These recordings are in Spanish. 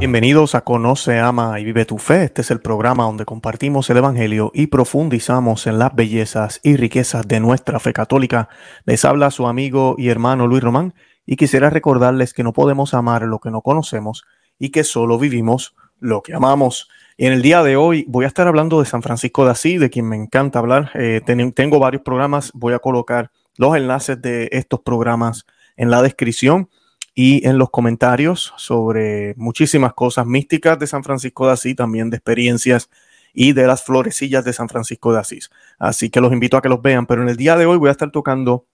Bienvenidos a Conoce, Ama y Vive tu Fe. Este es el programa donde compartimos el Evangelio y profundizamos en las bellezas y riquezas de nuestra fe católica. Les habla su amigo y hermano Luis Román y quisiera recordarles que no podemos amar lo que no conocemos y que solo vivimos lo que amamos. Y en el día de hoy voy a estar hablando de San Francisco de Asís, de quien me encanta hablar. Eh, tengo varios programas, voy a colocar los enlaces de estos programas en la descripción y en los comentarios sobre muchísimas cosas místicas de San Francisco de Asís, también de experiencias y de las florecillas de San Francisco de Asís. Así que los invito a que los vean, pero en el día de hoy voy a estar tocando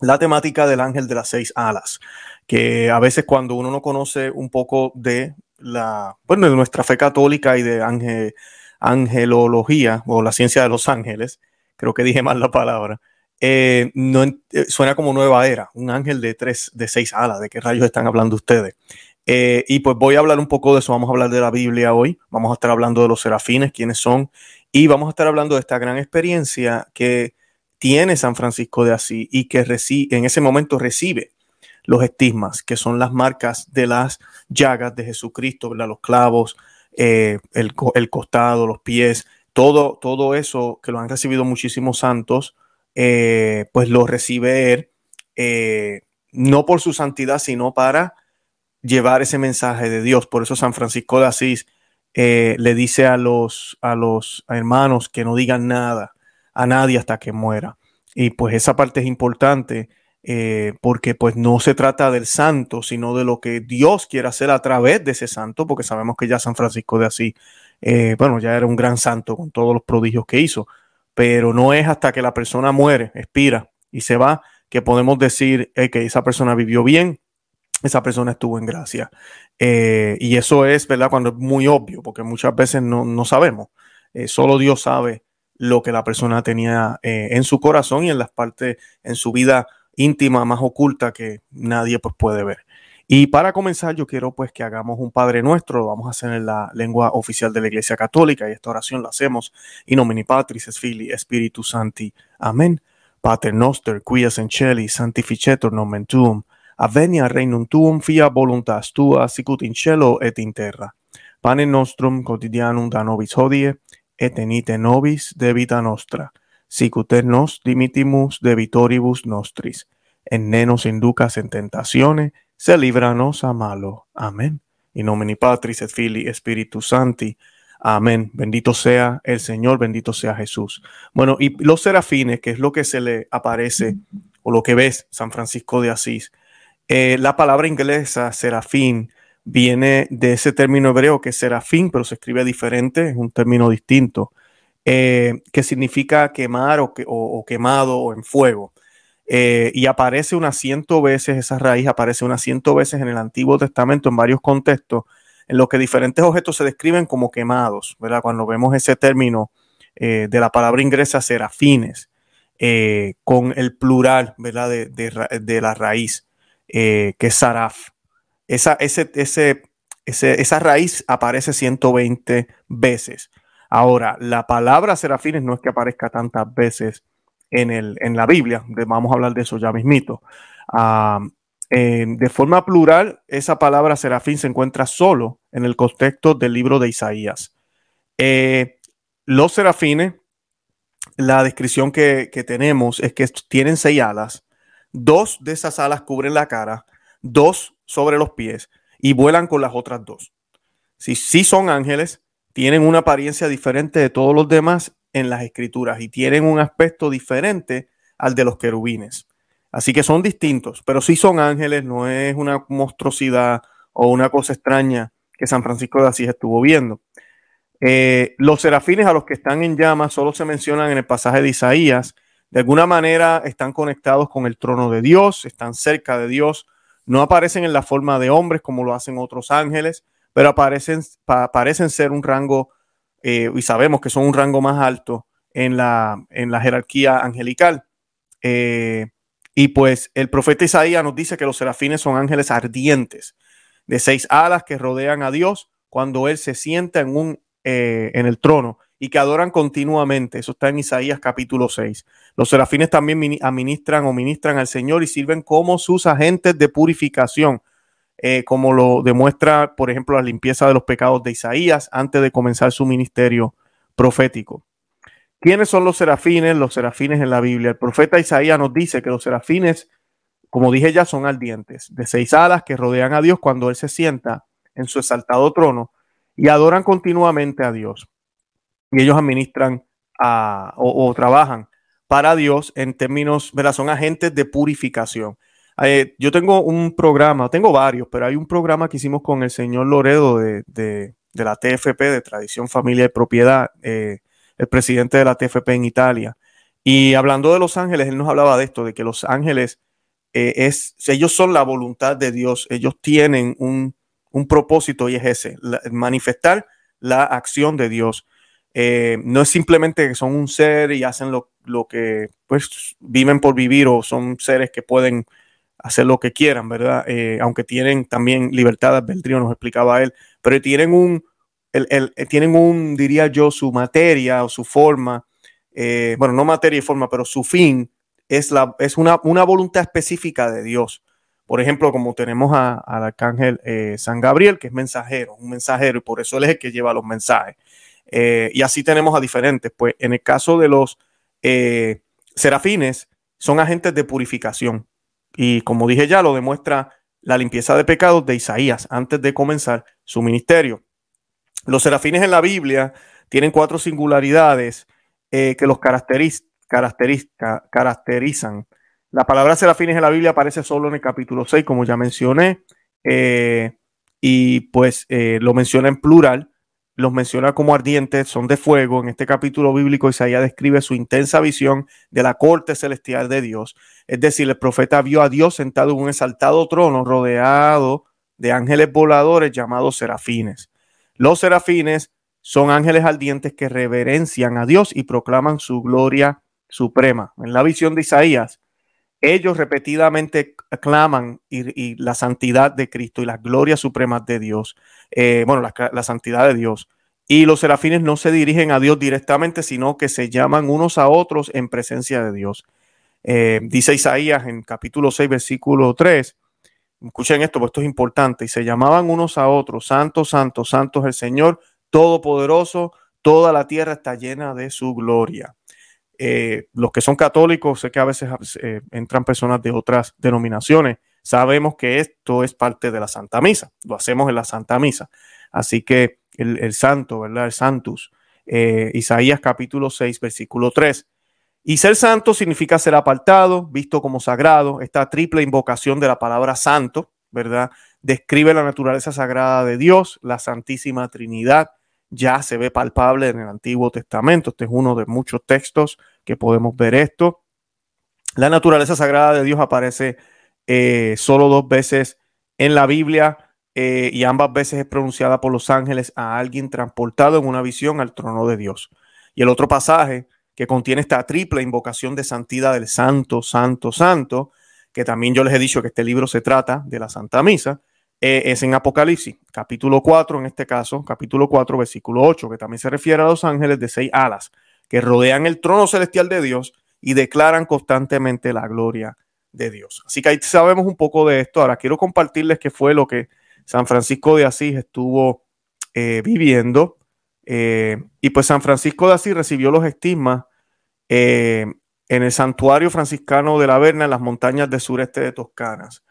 la temática del ángel de las seis alas, que a veces cuando uno no conoce un poco de la, bueno, de nuestra fe católica y de angelología o la ciencia de los ángeles, creo que dije mal la palabra, eh, eh, suena como nueva era, un ángel de tres, de seis alas, ¿de qué rayos están hablando ustedes? Eh, y pues voy a hablar un poco de eso, vamos a hablar de la Biblia hoy, vamos a estar hablando de los serafines, quiénes son, y vamos a estar hablando de esta gran experiencia que tiene San Francisco de Asís y que en ese momento recibe los estigmas, que son las marcas de las llagas de Jesucristo, los clavos, el, el, costado, los pies, todo, todo eso que lo han recibido muchísimos santos eh, pues lo recibe él, eh, no por su santidad, sino para llevar ese mensaje de Dios. Por eso San Francisco de Asís eh, le dice a los, a los hermanos que no digan nada a nadie hasta que muera. Y pues esa parte es importante porque pues no se trata del santo, sino de lo que Dios quiere hacer a través de ese santo, porque sabemos que ya San Francisco de Asís, bueno, ya era un gran santo con todos los prodigios que hizo, pero no es hasta que la persona muere, expira y se va que podemos decir que esa persona vivió bien, esa persona estuvo en gracia. Eh, y eso es, ¿verdad? Cuando es muy obvio, porque muchas veces no, sabemos. Eh, solo Dios sabe lo que la persona tenía eh, en su corazón y en las partes, en su vida íntima más oculta que nadie pues, puede ver. Y para comenzar, yo quiero pues que hagamos un Padre Nuestro, lo vamos a hacer en la lengua oficial de la Iglesia Católica y esta oración la hacemos in nomine Patris et Filii Spiritus Santi. Amén. Pater noster, quias en celi, sanctificetur nomen tuum, avenia regnum tuum, fia voluntas tua, sicut in cielo et in terra. Pane nostrum quotidianum da nobis hodie, et enite nobis debita nostra, sicut et nos dimitimus debitoribus nostris, en nenos inducas en tentazione, se líbranos a malo. Amén. Y nomini Patris et Filii Spiritus Santi. Amén. Bendito sea el Señor, bendito sea Jesús. Bueno, y los serafines, que es lo que se le aparece o lo que ves San Francisco de Asís. Eh, la palabra inglesa serafín viene de ese término hebreo que es serafín, pero se escribe diferente, es un término distinto, eh, que significa quemar o, o quemado o en fuego. Eh, y aparece unas ciento veces, esa raíz aparece unas ciento veces en el Antiguo Testamento en varios contextos, en los que diferentes objetos se describen como quemados, ¿verdad? Cuando vemos ese término eh, de la palabra ingresa serafines, eh, con el plural, ¿verdad? De, la raíz, que es saraf. Esa, ese, ese, esa raíz aparece 120 veces. Ahora, la palabra serafines no es que aparezca tantas veces en, el, en la Biblia. vamos a hablar de eso ya mismito. Ah, de forma plural, esa palabra serafín se encuentra solo en el contexto del libro de Isaías. Eh, los serafines, la descripción que, tenemos es que tienen seis alas, dos de esas alas cubren la cara, dos sobre los pies y vuelan con las otras dos. Si sí son ángeles, tienen una apariencia diferente de todos los demás en las escrituras y tienen un aspecto diferente al de los querubines. Así que son distintos, pero sí son ángeles, no es una monstruosidad o una cosa extraña que San Francisco de Asís estuvo viendo. Eh, los serafines a los que están en llamas solo se mencionan en el pasaje de Isaías. De alguna manera están conectados con el trono de Dios, están cerca de Dios. No aparecen en la forma de hombres como lo hacen otros ángeles, pero aparecen, parecen ser un rango eh, y sabemos que son un rango más alto en la, en la jerarquía angelical. Eh, y pues el profeta Isaías nos dice que los serafines son ángeles ardientes de seis alas que rodean a Dios cuando Él se sienta en, un, eh, en el trono y que adoran continuamente. Eso está en Isaías capítulo 6. Los serafines también administran o ministran al Señor y sirven como sus agentes de purificación. Eh, como lo demuestra, por ejemplo, la limpieza de los pecados de Isaías antes de comenzar su ministerio profético. ¿Quiénes son los serafines? Los serafines en la Biblia. El profeta Isaías nos dice que los serafines, como dije ya, son ardientes, de seis alas que rodean a Dios cuando Él se sienta en su exaltado trono y adoran continuamente a Dios. Y ellos administran o, trabajan para Dios en términos, ¿verdad? Son agentes de purificación. Eh, yo tengo un programa, tengo varios, pero hay un programa que hicimos con el señor Loredo de, de, la TFP, de Tradición, Familia y Propiedad, eh, el presidente de la TFP en Italia. Y hablando de los ángeles, él nos hablaba de esto, de que los ángeles, eh, es, ellos son la voluntad de Dios, ellos tienen un, un propósito y es ese, manifestar la acción de Dios. no es simplemente que son un ser y hacen lo, lo, que pues viven por vivir o son seres que pueden hacer lo que quieran, ¿verdad? Eh, aunque tienen también libertad de nos explicaba él, pero tienen un, el, eh, tienen un, diría yo, su materia o su forma, eh, bueno, no materia y forma, pero su fin es, la, es una, una voluntad específica de Dios. Por ejemplo, como tenemos al arcángel San Gabriel, que es mensajero, un mensajero, y por eso él es el que lleva los mensajes. y así tenemos a diferentes. Pues en el caso de los serafines, son agentes de purificación. Y como dije ya, lo demuestra la limpieza de pecados de Isaías antes de comenzar su ministerio. Los serafines en la Biblia tienen cuatro singularidades eh, que los caracterizan. La palabra serafines en la Biblia aparece solo en el capítulo 6, como ya mencioné, eh, y pues eh, lo menciona en plural los menciona como ardientes, son de fuego. En este capítulo bíblico Isaías describe su intensa visión de la corte celestial de Dios. Es decir, el profeta vio a Dios sentado en un exaltado trono rodeado de ángeles voladores llamados serafines. Los serafines son ángeles ardientes que reverencian a Dios y proclaman su gloria suprema. En la visión de Isaías, ellos repetidamente claman y, la santidad de Cristo y las glorias supremas de Dios. Eh, bueno, la, santidad de Dios. Y los serafines no se dirigen a Dios directamente, sino que se llaman unos a otros en presencia de Dios. Eh, dice Isaías en capítulo 6, versículo 3. Escuchen esto, porque esto es importante. Y se llamaban unos a otros, santo, santo, santo es el Señor, todopoderoso, toda la tierra está llena de su gloria. Eh, los que son católicos, sé que a veces entran personas de otras denominaciones, sabemos que esto es parte de la Santa Misa, lo hacemos en la Santa Misa. Así que el, santo, ¿verdad? El santus, eh, Isaías capítulo 6, versículo 3. Y ser santo significa ser apartado, visto como sagrado. Esta triple invocación de la palabra santo, ¿verdad? Describe la naturaleza sagrada de Dios, la Santísima Trinidad. Ya se ve palpable en el Antiguo Testamento. Este es uno de muchos textos que podemos ver esto. La naturaleza sagrada de Dios aparece eh, solo dos veces en la Biblia eh, y ambas veces es pronunciada por los ángeles a alguien transportado en una visión al trono de Dios. Y el otro pasaje que contiene esta triple invocación de santidad del Santo, Santo, Santo, que también yo les he dicho que este libro se trata de la Santa Misa, eh, es en Apocalipsis, capítulo 4, en este caso, capítulo 4, versículo 8, que también se refiere a los ángeles de seis alas, que rodean el trono celestial de Dios y declaran constantemente la gloria de Dios. Así que ahí sabemos un poco de esto. Ahora quiero compartirles qué fue lo que San Francisco de Asís estuvo eh, viviendo. Eh, y pues San Francisco de Asís recibió los estigmas eh, en el santuario franciscano de la Verna en las montañas del sureste de Toscanas,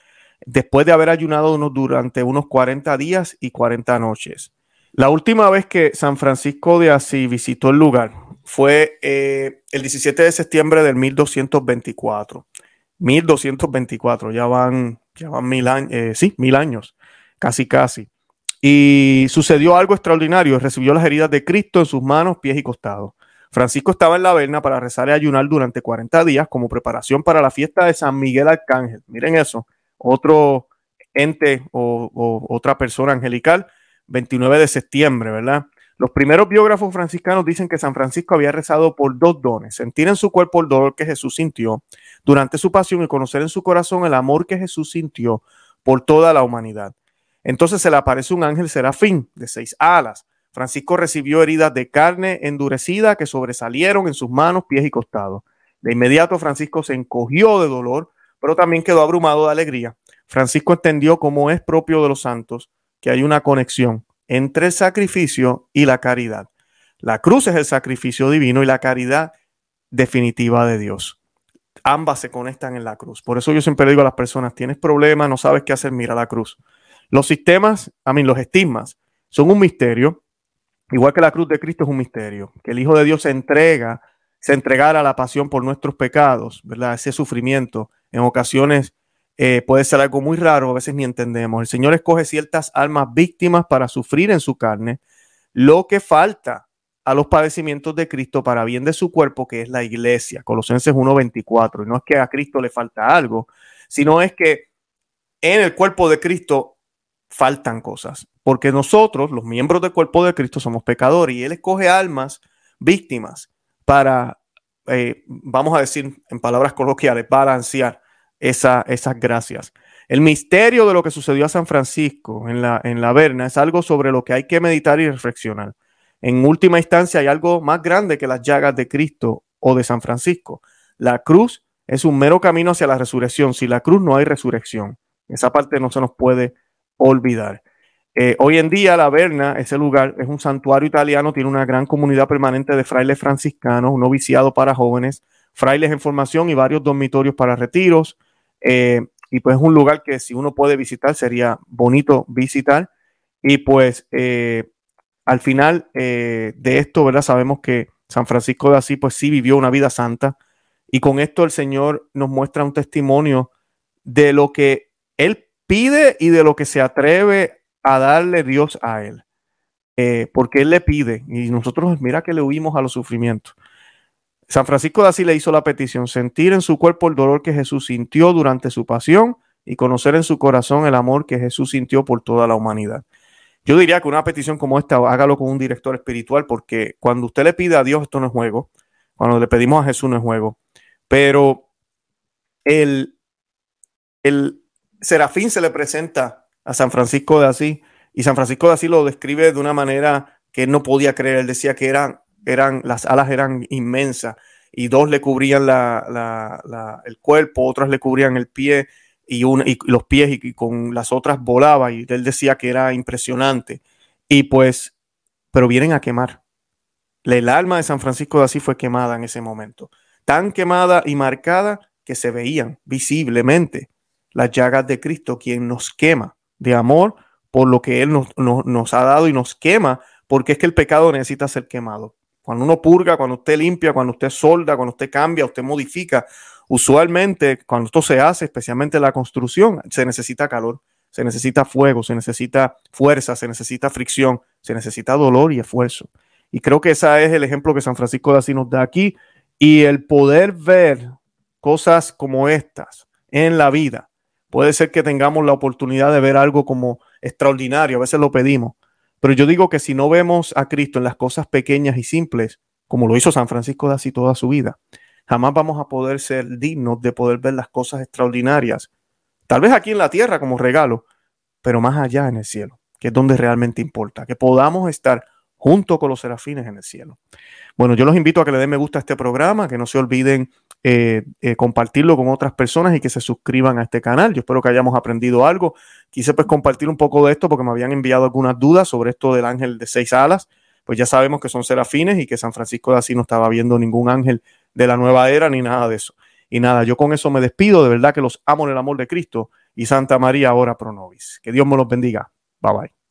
después de haber ayunado unos, durante unos 40 días y 40 noches. La última vez que San Francisco de Asís visitó el lugar fue el 17 de septiembre del 1224. 1224, ya van, ya van mil años, eh, sí, mil años, casi, casi. Y sucedió algo extraordinario, recibió las heridas de Cristo en sus manos, pies y costados. Francisco estaba en la Verna para rezar y ayunar durante 40 días como preparación para la fiesta de San Miguel Arcángel. Miren eso, otro ente o, otra persona angelical, 29 de septiembre, ¿verdad? Los primeros biógrafos franciscanos dicen que San Francisco había rezado por dos dones, sentir en su cuerpo el dolor que Jesús sintió durante su pasión y conocer en su corazón el amor que Jesús sintió por toda la humanidad. Entonces se le aparece un ángel serafín de seis alas. Francisco recibió heridas de carne endurecida que sobresalieron en sus manos, pies y costados. De inmediato Francisco se encogió de dolor, pero también quedó abrumado de alegría, Francisco entendió como es propio de los santos que hay una conexión entre el sacrificio y la caridad. La cruz es el sacrificio divino y la caridad definitiva de Dios. Ambas se conectan en la cruz. Por eso yo siempre digo a las personas, tienes problemas, no sabes qué hacer, mira la cruz. Los sistemas, a mí los estigmas, son un misterio, igual que la cruz de Cristo es un misterio, que el Hijo de Dios se entrega, se entregara a la pasión por nuestros pecados, ¿verdad? Ese sufrimiento en ocasiones eh, puede ser algo muy raro, a veces ni entendemos. El Señor escoge ciertas almas víctimas para sufrir en su carne, lo que falta a los padecimientos de Cristo para bien de su cuerpo, que es la iglesia, Colosenses 1.24. Y no es que a Cristo le falta algo, sino es que en el cuerpo de Cristo faltan cosas, porque nosotros, los miembros del cuerpo de Cristo, somos pecadores y Él escoge almas víctimas para, eh, vamos a decir en palabras coloquiales, balancear esa, esas gracias. El misterio de lo que sucedió a San Francisco en la, en la Verna es algo sobre lo que hay que meditar y reflexionar. En última instancia, hay algo más grande que las llagas de Cristo o de San Francisco. La cruz es un mero camino hacia la resurrección. Sin la cruz no hay resurrección. Esa parte no se nos puede olvidar. Eh, hoy en día la Verna, ese lugar, es un santuario italiano, tiene una gran comunidad permanente de frailes franciscanos, un noviciado para jóvenes, frailes en formación y varios dormitorios para retiros. Eh, y pues es un lugar que si uno puede visitar sería bonito visitar. Y pues eh, al final eh, de esto, ¿verdad? Sabemos que San Francisco de Asís, pues sí vivió una vida santa. Y con esto el Señor nos muestra un testimonio de lo que Él pide y de lo que se atreve a darle Dios a Él. Porque Él le pide y nosotros, mira que le huimos a los sufrimientos. San Francisco de Asís le hizo la petición, sentir en su cuerpo el dolor que Jesús sintió durante su pasión y conocer en su corazón el amor que Jesús sintió por toda la humanidad. Yo diría que una petición como esta, hágalo con un director espiritual, porque cuando usted le pide a Dios, esto no es juego. Cuando le pedimos a Jesús, no es juego. Pero el, el serafín se le presenta a San Francisco de Asís, y San Francisco de Asís lo describe de una manera que él no podía creer. Él decía que eran, eran, las alas eran inmensas, y dos le cubrían la, el cuerpo, otras le cubrían el pie, y, y los pies y, con las otras volaba y él decía que era impresionante. Y pues, pero vienen a quemar. El alma de San Francisco de Asís fue quemada en ese momento. Tan quemada y marcada que se veían visiblemente las llagas de Cristo, quien nos quema de amor por lo que Él nos, nos ha dado y nos quema, porque es que el pecado necesita ser quemado. Cuando uno purga, cuando usted limpia, cuando usted solda, cuando usted cambia, usted modifica, Usualmente, cuando esto se hace, especialmente la construcción, se necesita calor, se necesita fuego, se necesita fuerza, se necesita fricción, se necesita dolor y esfuerzo. Y creo que ese es el ejemplo que San Francisco de Asís nos da aquí. Y el poder ver cosas como estas en la vida, puede ser que tengamos la oportunidad de ver algo como extraordinario, a veces lo pedimos. Pero yo digo que si no vemos a Cristo en las cosas pequeñas y simples, como lo hizo San Francisco de Asís toda su vida, jamás vamos a poder ser dignos de poder ver las cosas extraordinarias. Tal vez aquí en la tierra como regalo, pero más allá en el cielo, que es donde realmente importa, que podamos estar junto con los serafines en el cielo. Bueno, yo los invito a que le den me gusta a este programa, que no se olviden eh, eh, compartirlo con otras personas y que se suscriban a este canal. Yo espero que hayamos aprendido algo. Quise pues compartir un poco de esto porque me habían enviado algunas dudas sobre esto del ángel de seis alas. Pues ya sabemos que son serafines y que San Francisco de Asís no estaba viendo ningún ángel de la nueva era ni nada de eso. Y nada, yo con eso me despido. De verdad que los amo en el amor de Cristo y Santa María, ahora pro nobis. Que Dios me los bendiga. Bye bye.